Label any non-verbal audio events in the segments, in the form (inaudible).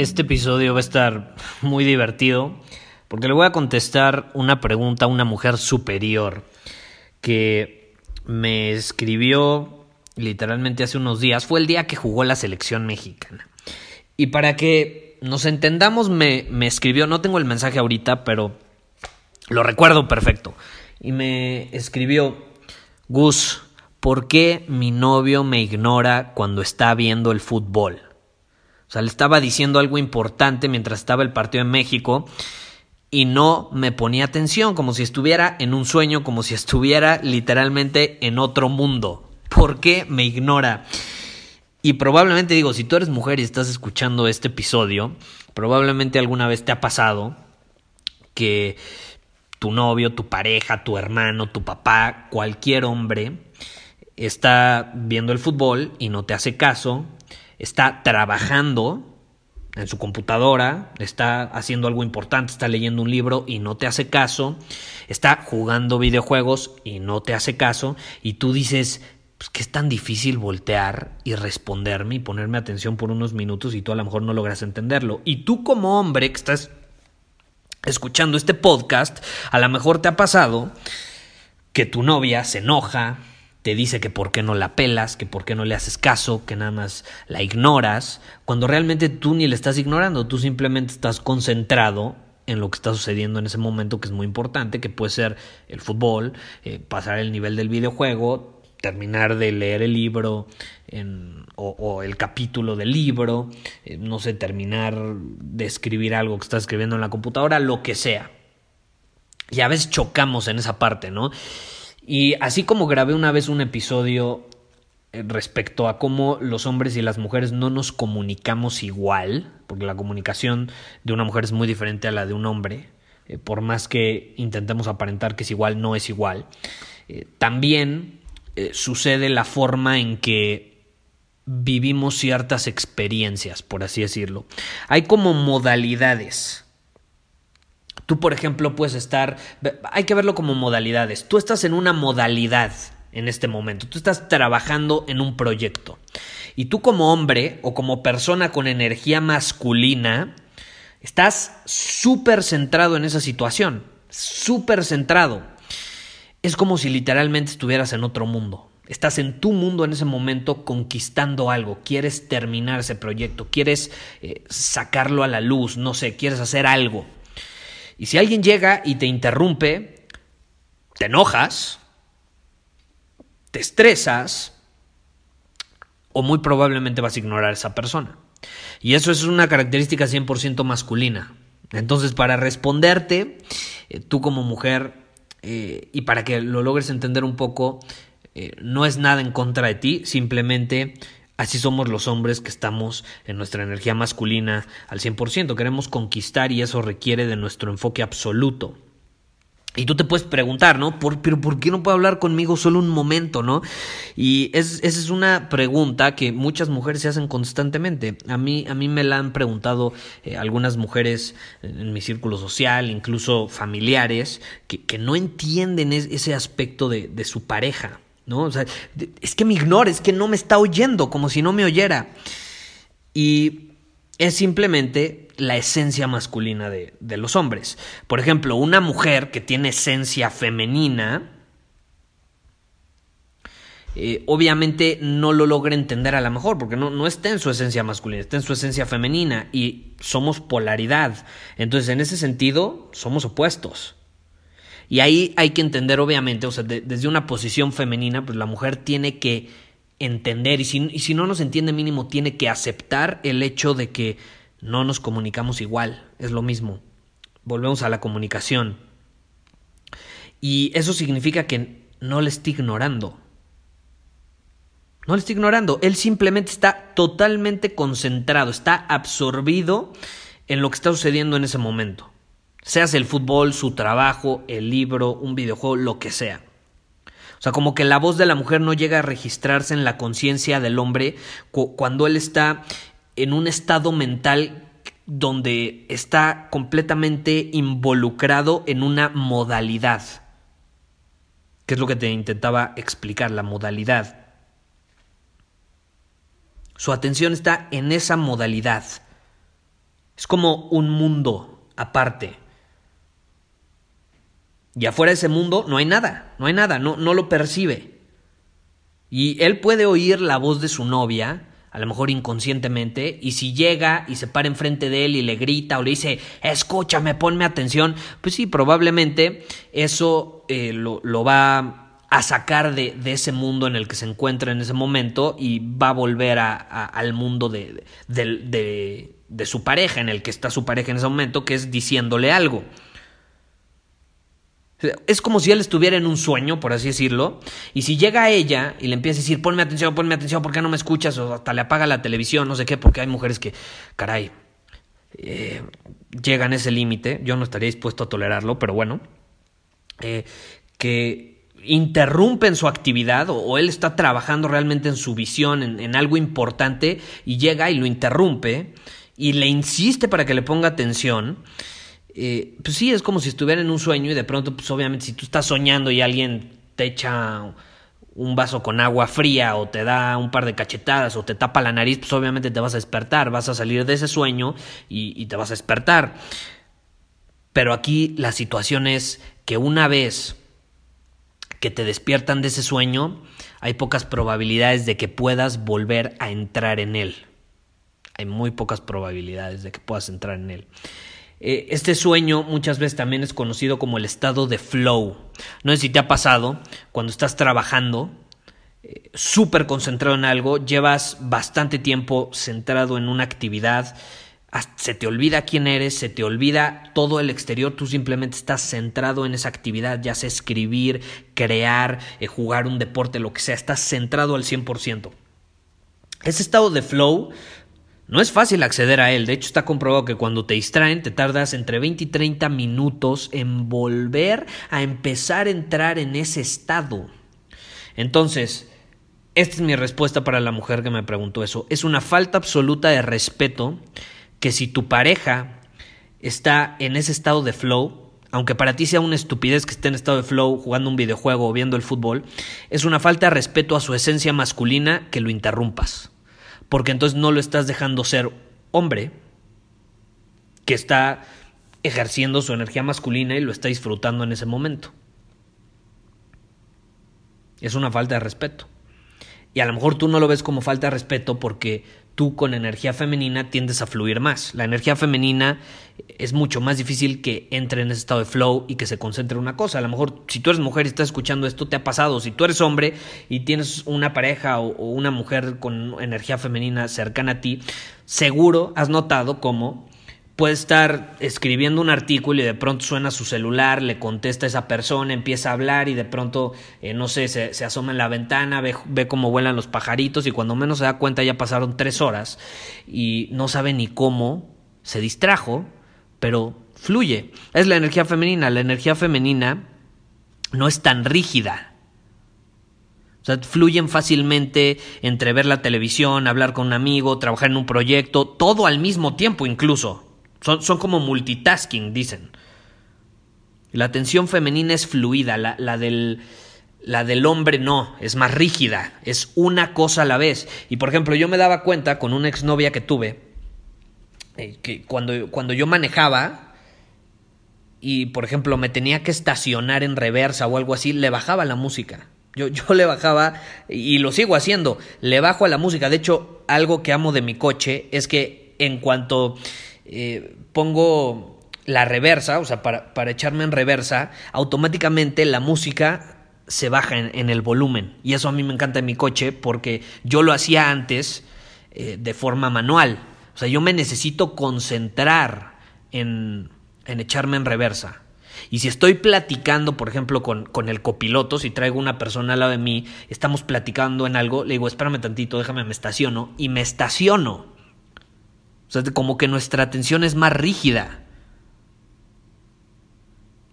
Este episodio va a estar muy divertido porque le voy a contestar una pregunta a una mujer superior que me escribió literalmente hace unos días. Fue el día que jugó la selección mexicana. Y para que nos entendamos, me, me escribió, no tengo el mensaje ahorita, pero lo recuerdo perfecto. Y me escribió, Gus, ¿por qué mi novio me ignora cuando está viendo el fútbol? O sea, le estaba diciendo algo importante mientras estaba el partido en México y no me ponía atención, como si estuviera en un sueño, como si estuviera literalmente en otro mundo. ¿Por qué me ignora? Y probablemente digo, si tú eres mujer y estás escuchando este episodio, probablemente alguna vez te ha pasado que tu novio, tu pareja, tu hermano, tu papá, cualquier hombre está viendo el fútbol y no te hace caso, está trabajando en su computadora, está haciendo algo importante, está leyendo un libro y no te hace caso, está jugando videojuegos y no te hace caso, y tú dices, pues que es tan difícil voltear y responderme y ponerme atención por unos minutos y tú a lo mejor no logras entenderlo. Y tú como hombre que estás escuchando este podcast, a lo mejor te ha pasado que tu novia se enoja, te dice que por qué no la pelas, que por qué no le haces caso, que nada más la ignoras, cuando realmente tú ni le estás ignorando, tú simplemente estás concentrado en lo que está sucediendo en ese momento que es muy importante, que puede ser el fútbol, eh, pasar el nivel del videojuego, terminar de leer el libro en, o, el capítulo del libro, eh, no sé, terminar de escribir algo que estás escribiendo en la computadora, lo que sea. Y a veces chocamos en esa parte, ¿no? Y así como grabé una vez un episodio eh, respecto a cómo los hombres y las mujeres no nos comunicamos igual, porque la comunicación de una mujer es muy diferente a la de un hombre, eh, por más que intentemos aparentar que es igual, no es igual. Eh, también sucede la forma en que vivimos ciertas experiencias, por así decirlo. Hay como modalidades Tú, por ejemplo, puedes estar, hay que verlo como modalidades. Tú estás en una modalidad en este momento, tú estás trabajando en un proyecto. Y tú como hombre o como persona con energía masculina, estás súper centrado en esa situación, súper centrado. Es como si literalmente estuvieras en otro mundo. Estás en tu mundo en ese momento conquistando algo, quieres terminar ese proyecto, quieres eh, sacarlo a la luz, no sé, quieres hacer algo. Y si alguien llega y te interrumpe, te enojas, te estresas o muy probablemente vas a ignorar a esa persona. Y eso es una característica 100% masculina. Entonces, para responderte, eh, tú como mujer, eh, y para que lo logres entender un poco, eh, no es nada en contra de ti, simplemente Así somos los hombres que estamos en nuestra energía masculina al 100%. Queremos conquistar y eso requiere de nuestro enfoque absoluto. Y tú te puedes preguntar, ¿no? ¿Por, pero ¿por qué no puedo hablar conmigo solo un momento, no? Y esa es una pregunta que muchas mujeres se hacen constantemente. A mí, a mí me la han preguntado eh, algunas mujeres en mi círculo social, incluso familiares, que, no entienden ese aspecto de su pareja. ¿No? O sea, es que me ignora, es que no me está oyendo, como si no me oyera. Y es simplemente la esencia masculina de, de los hombres. Por ejemplo, una mujer que tiene esencia femenina eh, obviamente no lo logra entender a lo mejor, porque no, no está en su esencia masculina, está en su esencia femenina y somos polaridad. Entonces, en ese sentido, somos opuestos. Y ahí hay que entender, obviamente, o sea, desde una posición femenina, pues la mujer tiene que entender, y si, y si no nos entiende mínimo, tiene que aceptar el hecho de que no nos comunicamos igual, es lo mismo. Volvemos a la comunicación. Y eso significa que no le está ignorando. No le está ignorando. Él simplemente está totalmente concentrado, está absorbido en lo que está sucediendo en ese momento. Seas el fútbol, su trabajo, el libro, un videojuego, lo que sea. O sea, como que la voz de la mujer no llega a registrarse en la conciencia del hombre cuando él está en un estado mental donde está completamente involucrado en una modalidad. ¿Qué es lo que te intentaba explicar, la modalidad. Su atención está en esa modalidad. Es como un mundo aparte. Y afuera de ese mundo no hay nada, no hay nada, no, no lo percibe. Y él puede oír la voz de su novia, a lo mejor inconscientemente, y si llega y se para enfrente de él y le grita o le dice, escúchame, ponme atención, pues sí, probablemente eso eh, lo, va a sacar de, ese mundo en el que se encuentra en ese momento y va a volver a, al mundo de, de su pareja, en el que está su pareja en ese momento, que es diciéndole algo. Es como si él estuviera en un sueño, por así decirlo, y si llega a ella y le empieza a decir, ponme atención, ponme atención, ¿por qué no me escuchas? O hasta le apaga la televisión, no sé qué, porque hay mujeres que, caray, eh, llegan a ese límite, yo no estaría dispuesto a tolerarlo, pero bueno, eh, que interrumpen su actividad o, él está trabajando realmente en su visión, en, en algo importante, y llega y lo interrumpe y le insiste para que le ponga atención. Eh, pues sí, es como si estuviera en un sueño y de pronto, pues obviamente si tú estás soñando y alguien te echa un vaso con agua fría o te da un par de cachetadas o te tapa la nariz, pues obviamente te vas a despertar, vas a salir de ese sueño y, y te vas a despertar. Pero aquí la situación es que una vez que te despiertan de ese sueño, hay pocas probabilidades de que puedas volver a entrar en él. Hay muy pocas probabilidades de que puedas entrar en él. Eh, este sueño muchas veces también es conocido como el estado de flow. No sé si te ha pasado cuando estás trabajando, eh, súper concentrado en algo, llevas bastante tiempo centrado en una actividad, se te olvida quién eres, se te olvida todo el exterior, tú simplemente estás centrado en esa actividad, ya sea escribir, crear, eh, jugar un deporte, lo que sea, estás centrado al 100%. Ese estado de flow no es fácil acceder a él, de hecho está comprobado que cuando te distraen te tardas entre 20 y 30 minutos en volver a empezar a entrar en ese estado. Entonces, esta es mi respuesta para la mujer que me preguntó eso. Es una falta absoluta de respeto que si tu pareja está en ese estado de flow, aunque para ti sea una estupidez que esté en estado de flow jugando un videojuego o viendo el fútbol, es una falta de respeto a su esencia masculina que lo interrumpas porque entonces no lo estás dejando ser hombre que está ejerciendo su energía masculina y lo está disfrutando en ese momento. Es una falta de respeto. Y a lo mejor tú no lo ves como falta de respeto porque tú con energía femenina tiendes a fluir más. La energía femenina es mucho más difícil que entre en ese estado de flow y que se concentre en una cosa. A lo mejor si tú eres mujer y estás escuchando esto, te ha pasado. Si tú eres hombre y tienes una pareja o, o una mujer con energía femenina cercana a ti, seguro has notado cómo puede estar escribiendo un artículo y de pronto suena su celular, le contesta a esa persona, empieza a hablar y de pronto, eh, no sé, se, asoma en la ventana, ve, ve cómo vuelan los pajaritos y cuando menos se da cuenta ya pasaron tres horas y no sabe ni cómo, se distrajo, pero fluye. Es la energía femenina, la energía femenina no es tan rígida. O sea, fluyen fácilmente entre ver la televisión, hablar con un amigo, trabajar en un proyecto, todo al mismo tiempo incluso. Son, como multitasking, dicen. La atención femenina es fluida, la, la, del, la del hombre no, es más rígida, es una cosa a la vez. Y por ejemplo, yo me daba cuenta con una exnovia que tuve, eh, que cuando, cuando yo manejaba y por ejemplo me tenía que estacionar en reversa o algo así, le bajaba la música. Yo, (laughs) yo le bajaba y lo sigo haciendo. Le bajo a la música. De hecho, algo que amo de mi coche es que en cuanto eh, pongo la reversa, o sea, para, para, echarme en reversa, automáticamente la música se baja en, el volumen. Y eso a mí me encanta en mi coche porque yo lo hacía antes eh, de forma manual. O sea, yo me necesito concentrar en, en echarme en reversa. Y si estoy platicando, por ejemplo, con, con, el copiloto, si traigo una persona al lado de mí, estamos platicando en algo, le digo, espérame tantito, déjame, me estaciono, y me estaciono. O sea, como que nuestra atención es más rígida.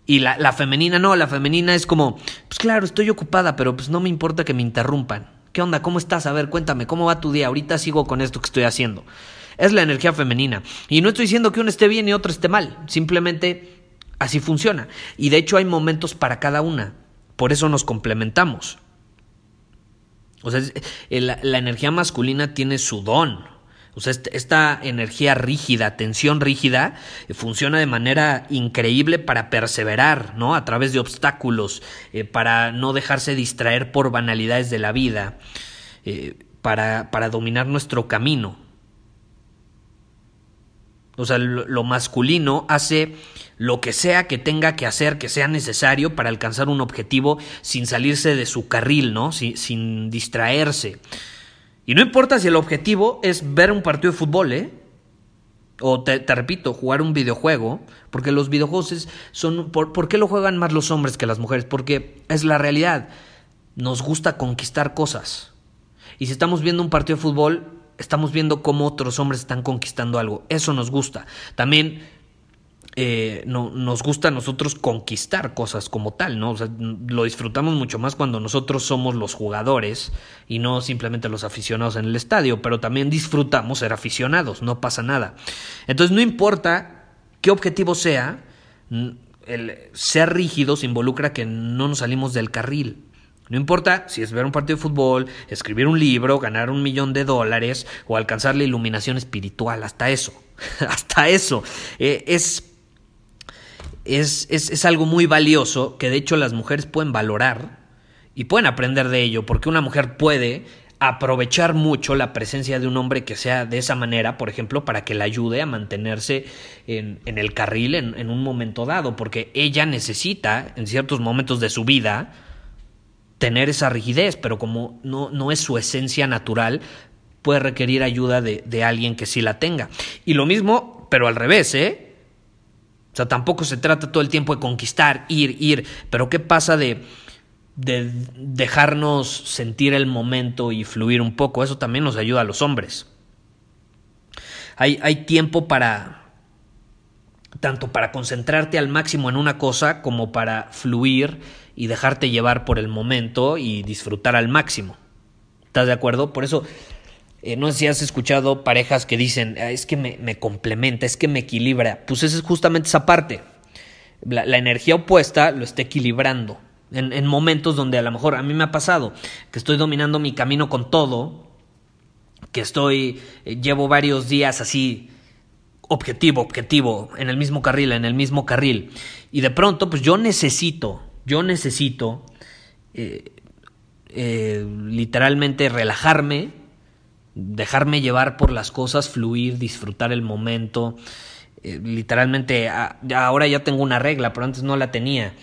Y la, femenina no, la femenina es como, pues claro, estoy ocupada, pero pues no me importa que me interrumpan. ¿Qué onda? ¿Cómo estás? A ver, cuéntame, ¿cómo va tu día? Ahorita sigo con esto que estoy haciendo. Es la energía femenina. Y no estoy diciendo que uno esté bien y otro esté mal. Simplemente Así funciona. Y de hecho hay momentos para cada una. Por eso nos complementamos. O sea, eh, la, energía masculina tiene su don. O sea, esta energía rígida, tensión rígida, eh, funciona de manera increíble para perseverar, ¿no? A través de obstáculos, eh, para no dejarse distraer por banalidades de la vida, para, para dominar nuestro camino. O sea, lo masculino hace lo que sea que tenga que hacer, que sea necesario para alcanzar un objetivo sin salirse de su carril, ¿no? sin distraerse. Y no importa si el objetivo es ver un partido de fútbol, ¿eh? O te, repito, jugar un videojuego, porque los videojuegos son... ¿por, ¿Por qué lo juegan más los hombres que las mujeres? Porque es la realidad. Nos gusta conquistar cosas. Y si estamos viendo un partido de fútbol, estamos viendo cómo otros hombres están conquistando algo. Eso nos gusta. También eh, no, nos gusta a nosotros conquistar cosas como tal, ¿no? O sea, lo disfrutamos mucho más cuando nosotros somos los jugadores y no simplemente los aficionados en el estadio, pero también disfrutamos ser aficionados, no pasa nada. Entonces, no importa qué objetivo sea, el ser rígidos involucra que no nos salimos del carril. No importa si es ver un partido de fútbol, escribir un libro, ganar un millón de dólares o alcanzar la iluminación espiritual, hasta eso, (laughs) hasta eso. Eh, es es, es, algo muy valioso que de hecho las mujeres pueden valorar y pueden aprender de ello, porque una mujer puede aprovechar mucho la presencia de un hombre que sea de esa manera, por ejemplo, para que la ayude a mantenerse en, en el carril en, en, un momento dado, porque ella necesita, en ciertos momentos de su vida, tener esa rigidez, pero como no, no es su esencia natural, puede requerir ayuda de, de alguien que sí la tenga. Y lo mismo, pero al revés, ¿eh? Sea, tampoco se trata todo el tiempo de conquistar, ir, ir, pero ¿qué pasa de, de dejarnos sentir el momento y fluir un poco? Eso también nos ayuda a los hombres. Hay, hay tiempo para, tanto para concentrarte al máximo en una cosa como para fluir y dejarte llevar por el momento y disfrutar al máximo. ¿Estás de acuerdo? Por eso eh, no sé si has escuchado parejas que dicen, ah, es que me, complementa, es que me equilibra. Pues esa es justamente esa parte. La, energía opuesta lo está equilibrando. En, momentos donde a lo mejor a mí me ha pasado que estoy dominando mi camino con todo, que estoy, eh, llevo varios días así, objetivo, objetivo, en el mismo carril, en el mismo carril. Y de pronto, pues yo necesito, yo necesito eh, literalmente relajarme, dejarme llevar por las cosas, fluir, disfrutar el momento. Eh, literalmente, ahora ya tengo una regla, pero antes no la tenía.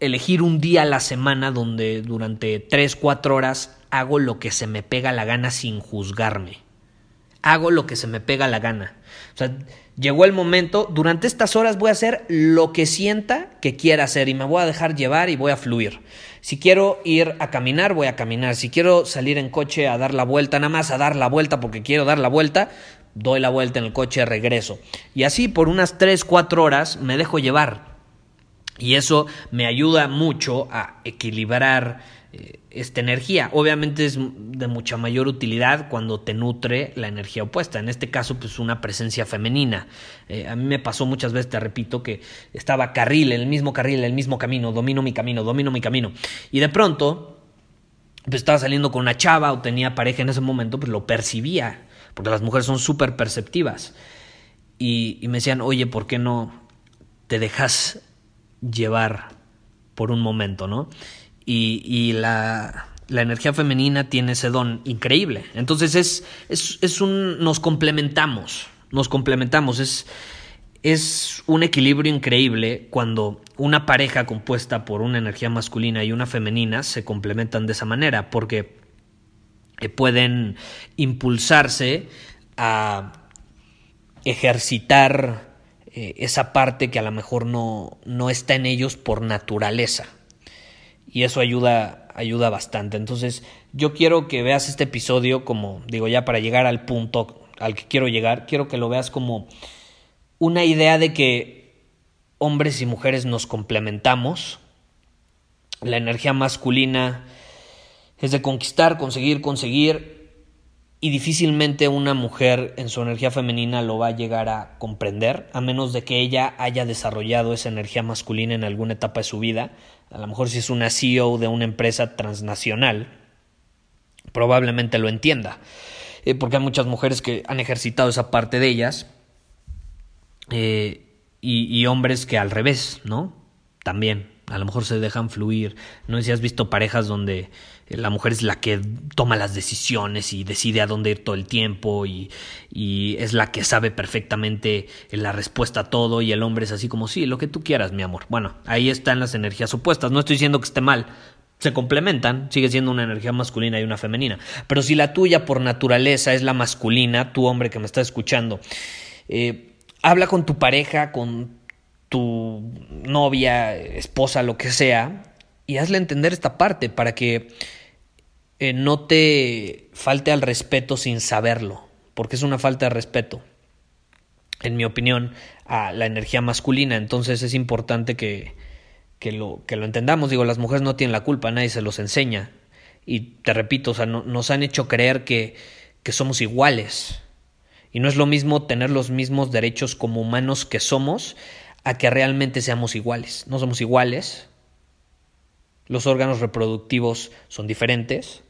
Elegir un día a la semana donde durante 3, 4 horas hago lo que se me pega la gana sin juzgarme. Hago lo que se me pega la gana. O sea, llegó el momento, durante estas horas voy a hacer lo que sienta que quiera hacer y me voy a dejar llevar y voy a fluir. Si quiero ir a caminar, voy a caminar. Si quiero salir en coche a dar la vuelta, nada más a dar la vuelta porque quiero dar la vuelta, doy la vuelta en el coche, regreso. Y así por unas 3, 4 horas me dejo llevar. Y eso me ayuda mucho a equilibrar eh, esta energía. Obviamente es de mucha mayor utilidad cuando te nutre la energía opuesta. En este caso, pues una presencia femenina. Eh, a mí me pasó muchas veces, te repito, que estaba carril, en el mismo carril, el mismo camino, domino mi camino, domino mi camino. Y de pronto, pues estaba saliendo con una chava o tenía pareja en ese momento, pues lo percibía, porque las mujeres son súper perceptivas. Y, y me decían, oye, ¿por qué no te dejas llevar por un momento, no? y, la, la, energía femenina tiene ese don increíble. Entonces es, es, es un, nos complementamos, nos complementamos, es, es un equilibrio increíble cuando una pareja compuesta por una energía masculina y una femenina se complementan de esa manera, porque eh, pueden impulsarse a ejercitar eh, esa parte que a lo mejor no, no está en ellos por naturaleza. Y eso ayuda, ayuda bastante. Entonces, yo quiero que veas este episodio como, digo, ya para llegar al punto al que quiero llegar, quiero que lo veas como una idea de que hombres y mujeres nos complementamos. La energía masculina es de conquistar, conseguir, conseguir, y difícilmente una mujer en su energía femenina lo va a llegar a comprender, a menos de que ella haya desarrollado esa energía masculina en alguna etapa de su vida. A lo mejor si es una CEO de una empresa transnacional, probablemente lo entienda, eh, porque hay muchas mujeres que han ejercitado esa parte de ellas eh, y, hombres que al revés, ¿no? También, a lo mejor se dejan fluir. No sé si has visto parejas donde la mujer es la que toma las decisiones y decide a dónde ir todo el tiempo y, y, es la que sabe perfectamente la respuesta a todo y el hombre es así como, sí, lo que tú quieras, mi amor. Bueno, ahí están las energías opuestas. No estoy diciendo que esté mal. Se complementan, sigue siendo una energía masculina y una femenina. Pero si la tuya por naturaleza es la masculina, tu hombre que me está escuchando, eh, habla con tu pareja, con tu novia, esposa, lo que sea, y hazle entender esta parte para que eh, no te falte al respeto sin saberlo, porque es una falta de respeto, en mi opinión, a la energía masculina. Entonces es importante que, que, lo, que lo entendamos. Digo, las mujeres no tienen la culpa, nadie se los enseña. Y te repito, o sea, nos han hecho creer que, que somos iguales. Y no es lo mismo tener los mismos derechos como humanos que somos a que realmente seamos iguales. No somos iguales. Los órganos reproductivos son diferentes.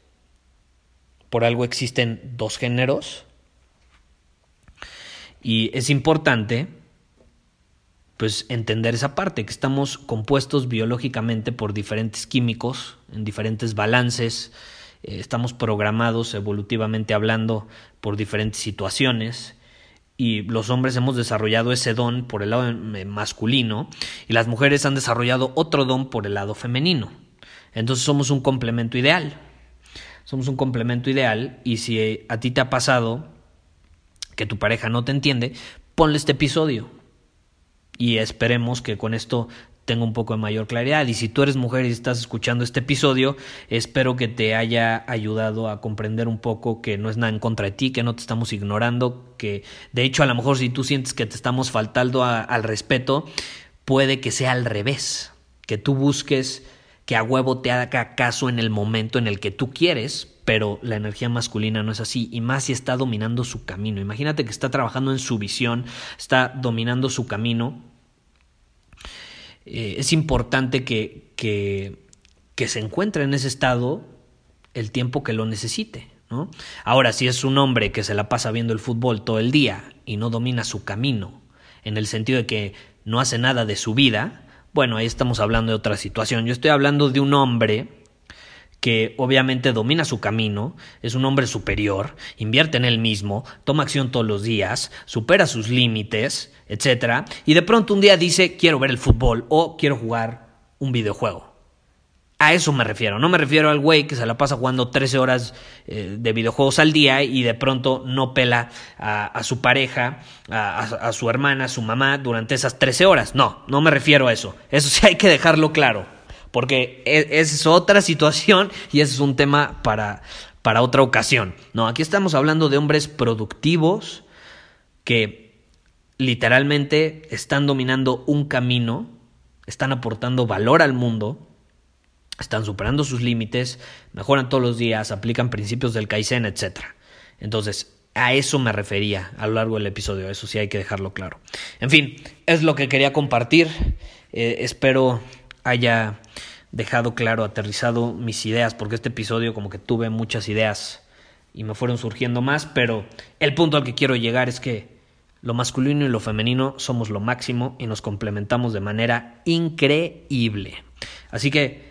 Por algo existen dos géneros. Y es importante pues entender esa parte, que estamos compuestos biológicamente por diferentes químicos, en diferentes balances, eh, estamos programados evolutivamente hablando por diferentes situaciones y los hombres hemos desarrollado ese don por el lado eh, masculino y las mujeres han desarrollado otro don por el lado femenino. Entonces somos un complemento ideal. Somos un complemento ideal y si a ti te ha pasado que tu pareja no te entiende, ponle este episodio. Y esperemos que con esto tengo un poco de mayor claridad. Y si tú eres mujer y estás escuchando este episodio, espero que te haya ayudado a comprender un poco que no es nada en contra de ti, que no te estamos ignorando, que de hecho a lo mejor si tú sientes que te estamos faltando al respeto, puede que sea al revés, que tú busques que a huevo te haga caso en el momento en el que tú quieres, pero la energía masculina no es así, y más si está dominando su camino. Imagínate que está trabajando en su visión, está dominando su camino eh, es importante que, que, se encuentre en ese estado el tiempo que lo necesite. Ahora, si es un hombre que se la pasa viendo el fútbol todo el día y no domina su camino, en el sentido de que no hace nada de su vida, bueno, ahí estamos hablando de otra situación. Yo estoy hablando de un hombre que obviamente domina su camino, es un hombre superior, invierte en él mismo, toma acción todos los días, supera sus límites, etc. Y de pronto un día dice, quiero ver el fútbol o quiero jugar un videojuego. A eso me refiero, no me refiero al güey que se la pasa jugando 13 horas eh, de videojuegos al día y de pronto no pela a, su pareja, a, su hermana, a su mamá durante esas 13 horas. No, no me refiero a eso. Eso sí hay que dejarlo claro porque e, esa es otra situación y ese es un tema para, para otra ocasión. No, aquí estamos hablando de hombres productivos que literalmente están dominando un camino, están aportando valor al mundo, están superando sus límites, mejoran todos los días, aplican principios del Kaizen, etc. Entonces, a eso me refería a lo largo del episodio, eso sí hay que dejarlo claro. En fin, es lo que quería compartir. Eh, espero haya dejado claro, aterrizado mis ideas, porque este episodio como que tuve muchas ideas y me fueron surgiendo más, pero el punto al que quiero llegar es que lo masculino y lo femenino somos lo máximo y nos complementamos de manera increíble. Así que